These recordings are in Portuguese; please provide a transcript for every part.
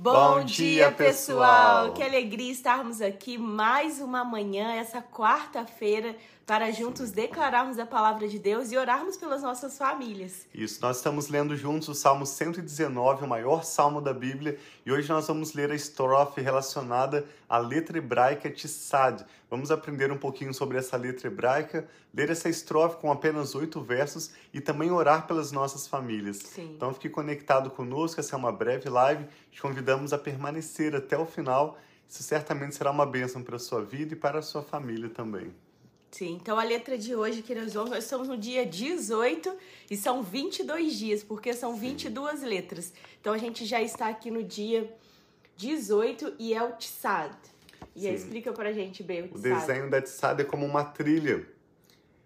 Bom, dia, pessoal! Que alegria estarmos aqui mais uma manhã, essa quarta-feira, para juntos declararmos a palavra de Deus e orarmos pelas nossas famílias. Isso, nós estamos lendo juntos o Salmo 119, o maior salmo da Bíblia, e hoje nós vamos ler a estrofe relacionada à letra hebraica Tissad. Vamos aprender um pouquinho sobre essa letra hebraica, ler essa estrofe com apenas oito versos e também orar pelas nossas famílias. Sim. Então fique conectado conosco, essa é uma breve live, te convidamos a permanecer até o final. Isso certamente será uma bênção para a sua vida e para a sua família também. Sim, então a letra de hoje que nós vamos, nós estamos no dia 18 e são 22 dias, porque são 22 letras. Então a gente já está aqui no dia 18 e é o Tsad. E aí, explica pra gente, bem, o O Tsad. desenho da Tsad é como uma trilha.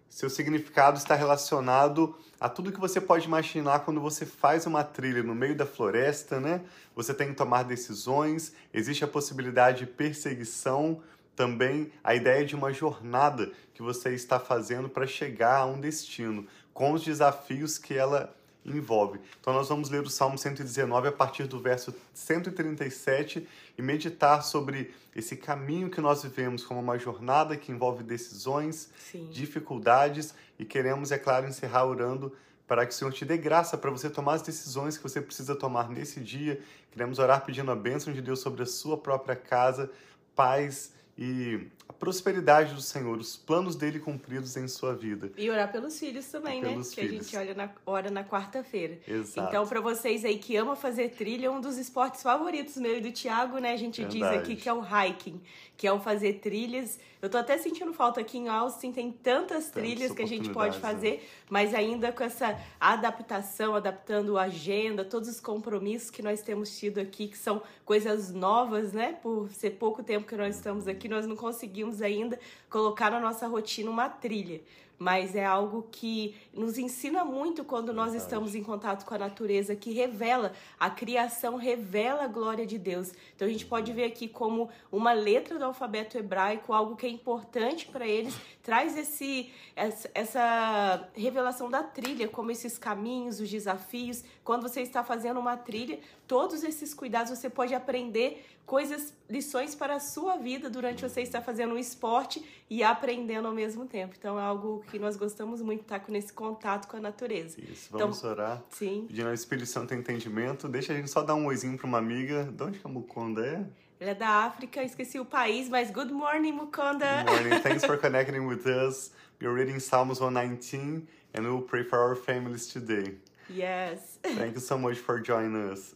Seu significado está relacionado a tudo que você pode imaginar quando você faz uma trilha no meio da floresta, né? Você tem que tomar decisões, existe a possibilidade de perseguição, também a ideia de uma jornada que você está fazendo para chegar a um destino, com os desafios que ela envolve. Então nós vamos ler o Salmo 119 a partir do verso 137 e meditar sobre esse caminho que nós vivemos como uma jornada que envolve decisões, Sim. dificuldades e queremos, é claro, encerrar orando para que o Senhor te dê graça para você tomar as decisões que você precisa tomar nesse dia. Queremos orar pedindo a bênção de Deus sobre a sua própria casa, paz e a prosperidade do Senhor, os planos dele cumpridos em sua vida. E orar pelos filhos também, né? Pelos que a gente olha na, ora na quarta-feira. Exato. Então, pra vocês aí que amam fazer trilha, um dos esportes favoritos meu e do Thiago, né? A gente diz Verdade. aqui que é o hiking, que é o fazer trilhas. Eu tô até sentindo falta aqui em Austin, tem tantas trilhas que a gente pode oportunidades, fazer, mas ainda com essa adaptação, adaptando a agenda, todos os compromissos que nós temos tido aqui, que são coisas novas, né? Por ser pouco tempo que nós estamos aqui, nós não conseguimos ainda colocar na nossa rotina uma trilha. Mas é algo que nos ensina muito quando nós Verdade. estamos em contato com a natureza, que revela, a criação revela a glória de Deus. Então a gente pode ver aqui como uma letra do alfabeto hebraico, algo que é importante para eles, traz esse, essa revelação da trilha, como esses caminhos, os desafios. Quando você está fazendo uma trilha, todos esses cuidados você pode aprender coisas, lições para a sua vida durante você estar fazendo um esporte e aprendendo ao mesmo tempo. Então é algo que nós gostamos muito, estar com nesse contato com a natureza. Isso, Então- vamos orar. Sim. Pedindo ao Espírito Santo entendimento. Deixa a gente só dar um oizinho para uma amiga. De onde que a Mukonda é? Ele é da África, esqueci o país, mas good morning, Mukonda. Good morning. Thanks for connecting with us. We're reading Psalms 119 and we'll pray for our families today. Yes. Thank you so much for joining us.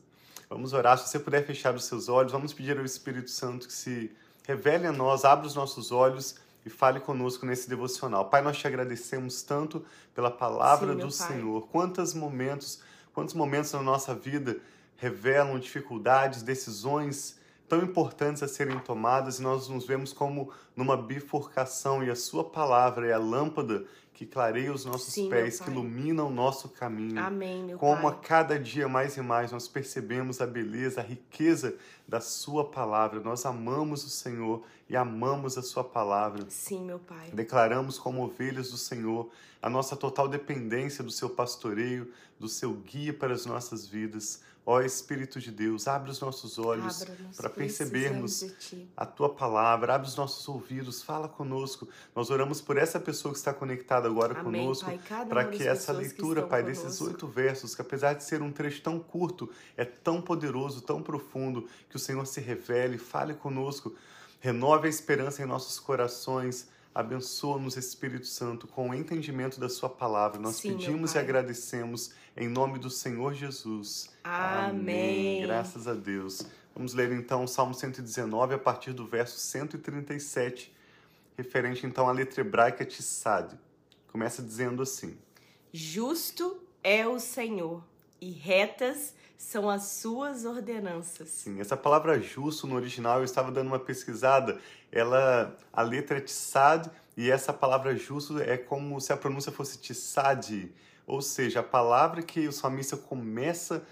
Vamos orar. Se você puder fechar os seus olhos, vamos pedir ao Espírito Santo que se revele a nós, abra os nossos olhos e fale conosco nesse devocional. Pai, nós te agradecemos tanto pela palavra Sim, do. Senhor. Quantos momentos, quantos momentos na nossa vida revelam dificuldades, decisões tão importantes a serem tomadas e nós nos vemos como numa bifurcação e a sua palavra é a lâmpada que clareia os nossos Sim, pés, que ilumina o nosso caminho. Amém, meu Como a Pai. cada dia mais e mais nós percebemos a beleza, a riqueza da Sua palavra. Nós amamos o Senhor e amamos a Sua palavra. Sim, meu Pai. Declaramos como ovelhas do Senhor a nossa total dependência do Seu pastoreio, do Seu guia para as nossas vidas. Ó Espírito de Deus, abre os nossos olhos para percebermos a tua palavra, abre os nossos ouvidos, fala conosco. Nós oramos por essa pessoa que está conectada agora Amém, conosco, para que essa que leitura, estão Pai, desses conosco. oito versos, que apesar de ser um trecho tão curto, é tão poderoso, tão profundo, que o Senhor se revele, fale conosco, renove a esperança em nossos corações. Abençoa-nos, Espírito Santo, com o entendimento da Sua palavra. Nós Sim, pedimos e agradecemos em nome do Senhor Jesus. Amém. Graças a Deus. Vamos ler então o Salmo 119 a partir do verso 137, referente então à letra hebraica Tissad. Começa dizendo assim: Justo é o Senhor e retas são as suas ordenanças. Sim, essa palavra justo no original eu estava dando uma pesquisada. Ela, a letra é Tissad e essa palavra justo é como se a pronúncia fosse Tissad, ou seja, a palavra que o salmista começa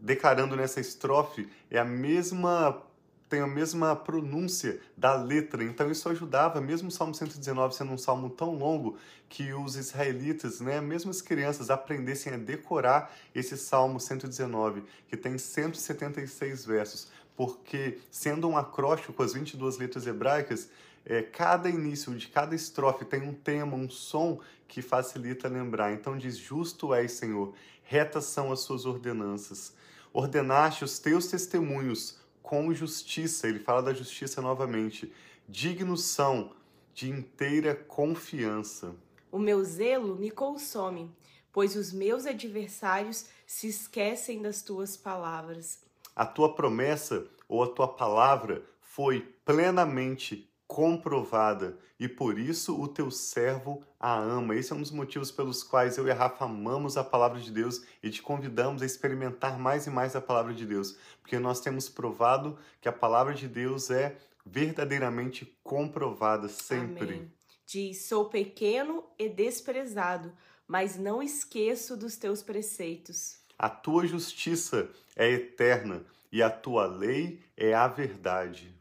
declarando nessa estrofe é a mesma tem a mesma pronúncia da letra. Então isso ajudava, mesmo o Salmo 119 sendo um salmo tão longo, que os israelitas, né, mesmo as crianças, aprendessem a decorar esse Salmo 119, que tem 176 versos. porque sendo um acróstico com as 22 letras hebraicas, é, cada início de cada estrofe tem um tema, um som que facilita lembrar. Então diz: Justo és, Senhor, retas são as suas ordenanças. Ordenaste os teus testemunhos com justiça. Ele fala da justiça novamente. Dignos são de inteira confiança. O meu zelo me consome, pois os meus adversários se esquecem das tuas palavras. A tua promessa ou a tua palavra foi plenamente comprovada e por isso o teu servo a ama. Esse é um dos motivos pelos quais eu e a Rafa amamos a palavra de Deus e te convidamos a experimentar mais e mais a palavra de Deus, porque nós temos provado que a palavra de Deus é verdadeiramente comprovada sempre. Amém. Diz: Sou pequeno e desprezado, mas não esqueço dos teus preceitos. A tua justiça é eterna e a tua lei é a verdade.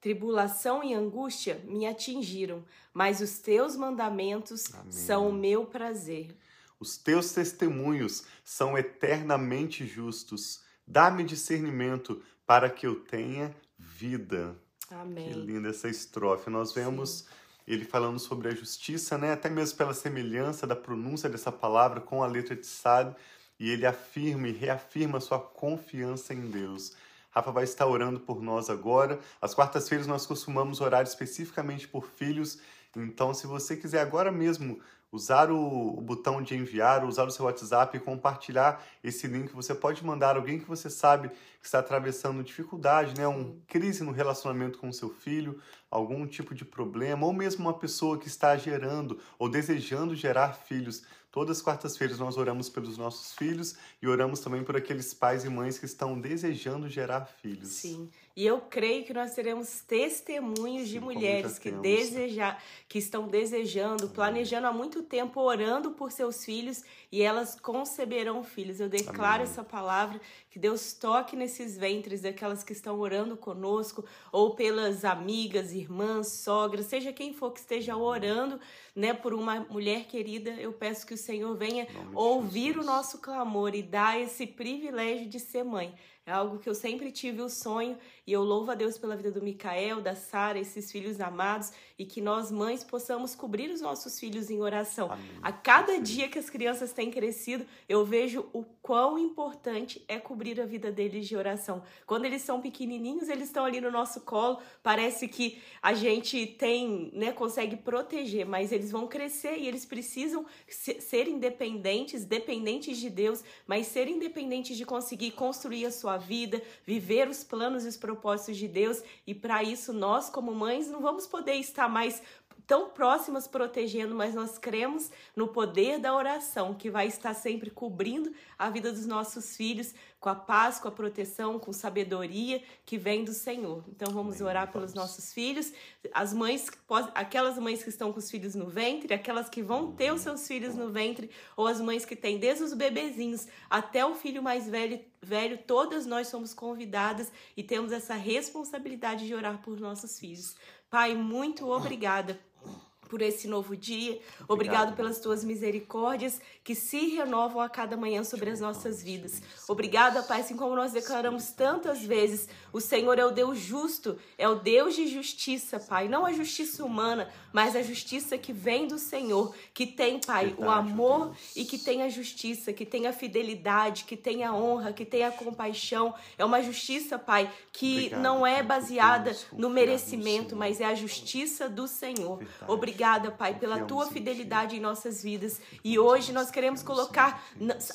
Tribulação e angústia me atingiram, mas os teus mandamentos Amém. são o meu prazer. Os teus testemunhos são eternamente justos. Dá-me discernimento para que eu tenha vida. Amém. Que linda essa estrofe. Nós vemos Sim. ele falando sobre a justiça, né? Até mesmo pela semelhança da pronúncia dessa palavra com a letra de Sade, e ele afirma e reafirma sua confiança em Deus. Rafa vai estar orando por nós agora. Às quartas-feiras nós costumamos orar especificamente por filhos. Então, se você quiser agora mesmo usar o, botão de enviar, usar o seu WhatsApp e compartilhar esse link, você pode mandar alguém que você sabe que está atravessando dificuldade, né, um crise no relacionamento com o seu filho, algum tipo de problema, ou mesmo uma pessoa que está gerando ou desejando gerar filhos. Todas as quartas-feiras nós oramos pelos nossos filhos e oramos também por aqueles pais e mães que estão desejando gerar filhos. Sim. E eu creio que nós teremos testemunhos Sim, de mulheres que, deseja, que estão desejando, planejando há muito tempo, orando por seus filhos e elas conceberão filhos. Eu declaro Amém. essa palavra, que Deus toque nesses ventres daquelas que estão orando conosco, ou pelas amigas, irmãs, sogras, seja quem for que esteja orando né, por uma mulher querida, eu peço que o Senhor venha ouvir o nosso clamor e dar esse privilégio de ser mãe. É algo que eu sempre tive o sonho e eu louvo a Deus pela vida do Micael, da Sara, esses filhos amados e que nós mães possamos cobrir os nossos filhos em oração. Amém. A cada dia que as crianças têm crescido, eu vejo o quão importante é cobrir a vida deles de oração. Quando eles são pequenininhos, eles estão ali no nosso colo, parece que a gente tem, né, consegue proteger, mas eles vão crescer e eles precisam ser independentes, dependentes de Deus, mas ser independentes de conseguir construir a sua vida, viver os planos e os propósitos de Deus, e para isso nós como mães não vamos poder estar mais tão próximas protegendo, mas nós cremos no poder da oração, que vai estar sempre cobrindo a vida dos nossos filhos com a paz, com a proteção, com sabedoria que vem do Senhor. Então vamos Amém, orar pelos nossos filhos, as mães, aquelas mães que estão com os filhos no ventre, aquelas que vão ter os seus filhos no ventre, ou as mães que têm desde os bebezinhos até o filho mais velho, velho, todas nós somos convidadas e temos essa responsabilidade de orar por nossos filhos. Pai, muito obrigada por esse novo dia. Obrigado, Obrigado pelas tuas misericórdias que se renovam a cada manhã sobre as nossas vidas. Obrigada, Pai, assim como nós declaramos tantas vezes, o Senhor é o Deus justo, é o Deus de justiça, Pai. Não a justiça humana, mas a justiça que vem do Senhor, que tem, Pai, o amor e que tem a justiça, que tem a fidelidade, que tem a honra, que tem a compaixão. É uma justiça, Pai, que Obrigado, não é baseada no merecimento, mas é a justiça do Senhor. Verdade. Obrigada, Pai, pela tua fidelidade em nossas vidas. E hoje nós queremos colocar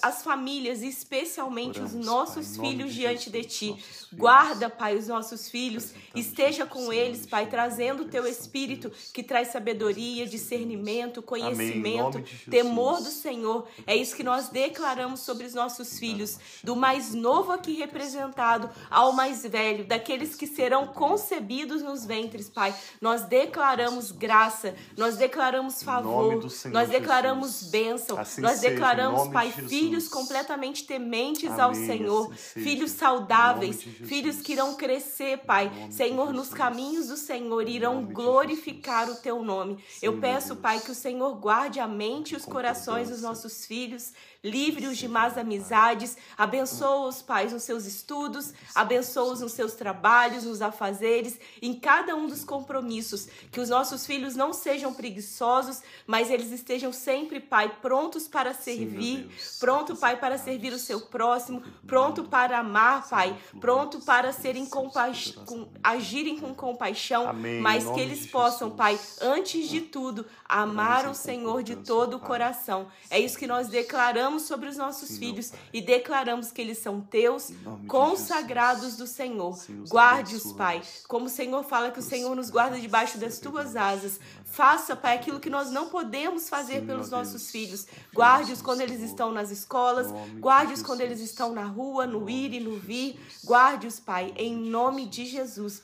as famílias, especialmente os nossos filhos, diante de Ti. Guarda, Pai, os nossos filhos. Esteja com eles, Pai, trazendo o Teu Espírito que traz sabedoria, discernimento, conhecimento, temor do Senhor. É isso que nós declaramos sobre os nossos filhos, do mais novo aqui representado ao mais velho, daqueles que serão concebidos nos ventres, Pai. Nós declaramos graça, nós declaramos favor, nós declaramos bênção, assim nós declaramos, Pai, filhos completamente tementes Amém. ao Senhor, assim filhos saudáveis, filhos que irão crescer, Pai, Senhor, nos caminhos do Senhor, irão glorificar o teu teu nome. Sim, Eu peço, Pai, que o Senhor guarde a mente e os corações dos nossos filhos, livre-os de más amizades, abençoa-os, pais, nos seus estudos, abençoa-os nos seus trabalhos, nos afazeres, em cada um dos compromissos, que os nossos filhos não sejam preguiçosos, mas eles estejam sempre, Pai, prontos para servir, Sim, pronto, Pai, para servir o seu próximo, pronto para amar, Pai, pronto para serem compa com, agirem com compaixão, Amém. mas que eles possam, Pai, antes de tudo, amar o Senhor de todo o coração. É isso que nós declaramos sobre os nossos filhos e declaramos que eles são teus, consagrados do Senhor. Guarde-os, Pai. Como o Senhor fala que o Senhor nos guarda debaixo das tuas asas. Faça, Pai, aquilo que nós não podemos fazer pelos nossos filhos. Guarde-os quando eles estão nas escolas, guarde-os quando eles estão na rua, no ir e no vir. Guarde-os, Pai, em nome de Jesus.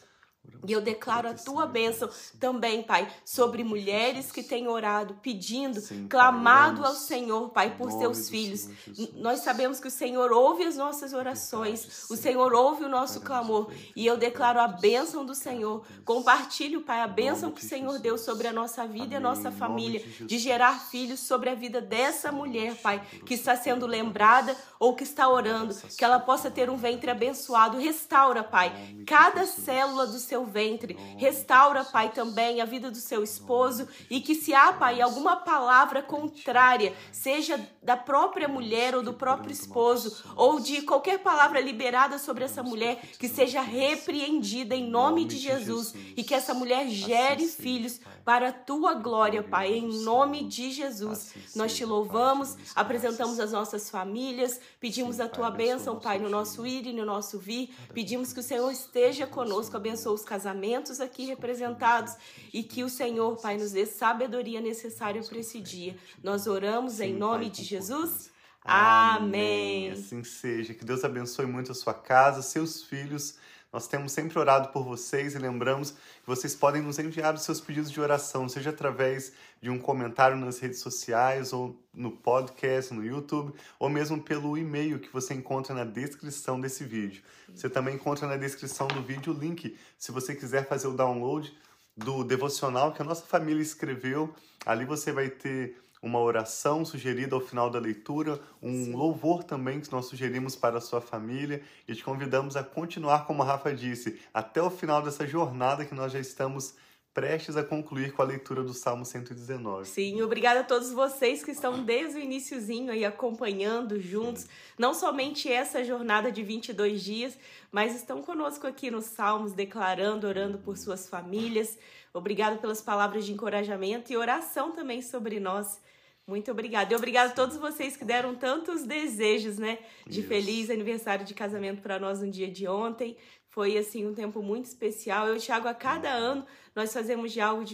E eu declaro a tua bênção também, Pai, sobre mulheres que têm orado, pedindo, Sim, clamado ao Senhor, Pai, por seus filhos. Nós sabemos que o Senhor ouve as nossas orações, o Senhor ouve o nosso clamor. E eu declaro a bênção do Senhor. Compartilho, Pai, a bênção que o Senhor deu sobre a nossa vida e a nossa família, de gerar filhos sobre a vida dessa mulher, Pai, que está sendo lembrada ou que está orando, que ela possa ter um ventre abençoado. Restaura, Pai, cada célula do seu ventre. Restaura, Pai, também a vida do seu esposo e que se há, Pai, alguma palavra contrária, seja da própria mulher ou do próprio esposo, ou de qualquer palavra liberada sobre essa mulher, que seja repreendida em nome de Jesus e que essa mulher gere filhos para a tua glória, Pai, em nome de Jesus. Nós te louvamos, apresentamos as nossas famílias, pedimos a tua bênção, Pai, no nosso ir e no nosso vir, pedimos que o Senhor esteja conosco, abençoe os casamentos aqui representados e que o Senhor, Pai, nos dê sabedoria necessária para esse dia. Nós oramos em nome de Jesus. Amém. Amém. Assim seja. Que Deus abençoe muito a sua casa, seus filhos. Nós temos sempre orado por vocês e lembramos que vocês podem nos enviar os seus pedidos de oração, seja através de um comentário nas redes sociais, ou no podcast, no YouTube, ou mesmo pelo e-mail que você encontra na descrição desse vídeo. Você também encontra na descrição do vídeo o link, se você quiser fazer o download do devocional que a nossa família escreveu. Ali você vai ter uma oração sugerida ao final da leitura, um Sim. louvor também que nós sugerimos para a sua família e te convidamos a continuar, como a Rafa disse, até o final dessa jornada que nós já estamos prestes a concluir com a leitura do Salmo 119. Sim, obrigada a todos vocês que estão desde o iníciozinho aí acompanhando juntos, Sim. não somente essa jornada de 22 dias, mas estão conosco aqui nos Salmos, declarando, orando por suas famílias. Obrigado pelas palavras de encorajamento e oração também sobre nós. Muito obrigada. E obrigada a todos vocês que deram tantos desejos, né? De Isso. feliz aniversário de casamento para nós no dia de ontem. Foi assim um tempo muito especial. Eu e o Thiago, a cada ano, nós fazemos de algo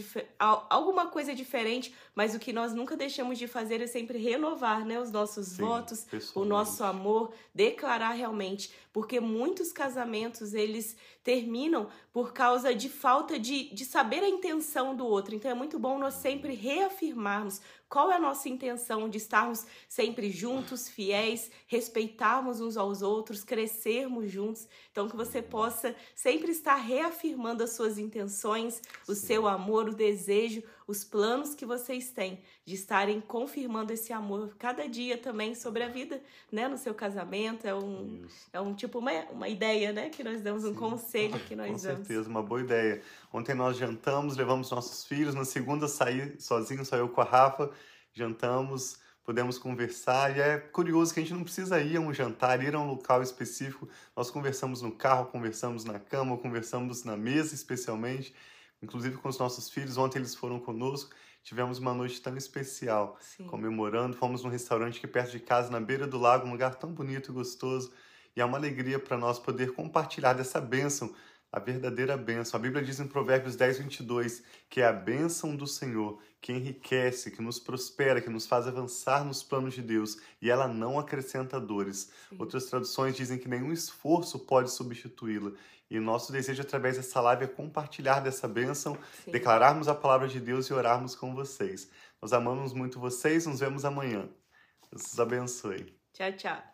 alguma coisa diferente, mas o que nós nunca deixamos de fazer é sempre renovar né, os nossos Sim, votos, o nosso amor, declarar realmente. Porque muitos casamentos eles terminam por causa de falta de, de saber a intenção do outro. Então é muito bom nós sempre reafirmarmos qual é a nossa intenção de estarmos sempre juntos, fiéis, respeitarmos uns aos outros, crescermos juntos. Então, que você possa sempre estar reafirmando as suas intenções, o seu amor, o desejo, os planos que vocês têm de estarem confirmando esse amor cada dia também sobre a vida, né, no seu casamento. É um, é um tipo, uma, uma ideia, né, que nós damos, um Sim. conselho que nós Com damos. Com certeza, uma boa ideia. Ontem nós jantamos, levamos nossos filhos, na segunda saí sozinho, só eu com a Rafa, jantamos podemos conversar. E é curioso que a gente não precisa ir a um jantar, ir a um local específico. Nós conversamos no carro, conversamos na cama, conversamos na mesa, especialmente, inclusive com os nossos filhos. Ontem eles foram conosco. Tivemos uma noite tão especial, Sim. comemorando. Fomos num restaurante aqui perto de casa, na beira do lago, um lugar tão bonito e gostoso. E é uma alegria para nós poder compartilhar dessa bênção a verdadeira bênção. A Bíblia diz em Provérbios 10, 22 que é a bênção do Senhor que enriquece, que nos prospera, que nos faz avançar nos planos de Deus e ela não acrescenta dores. Sim. Outras traduções dizem que nenhum esforço pode substituí-la. E nosso desejo através dessa live é compartilhar dessa bênção, Sim. declararmos a palavra de Deus e orarmos com vocês. Nós amamos muito vocês, nos vemos amanhã. Deus os abençoe. Tchau, tchau.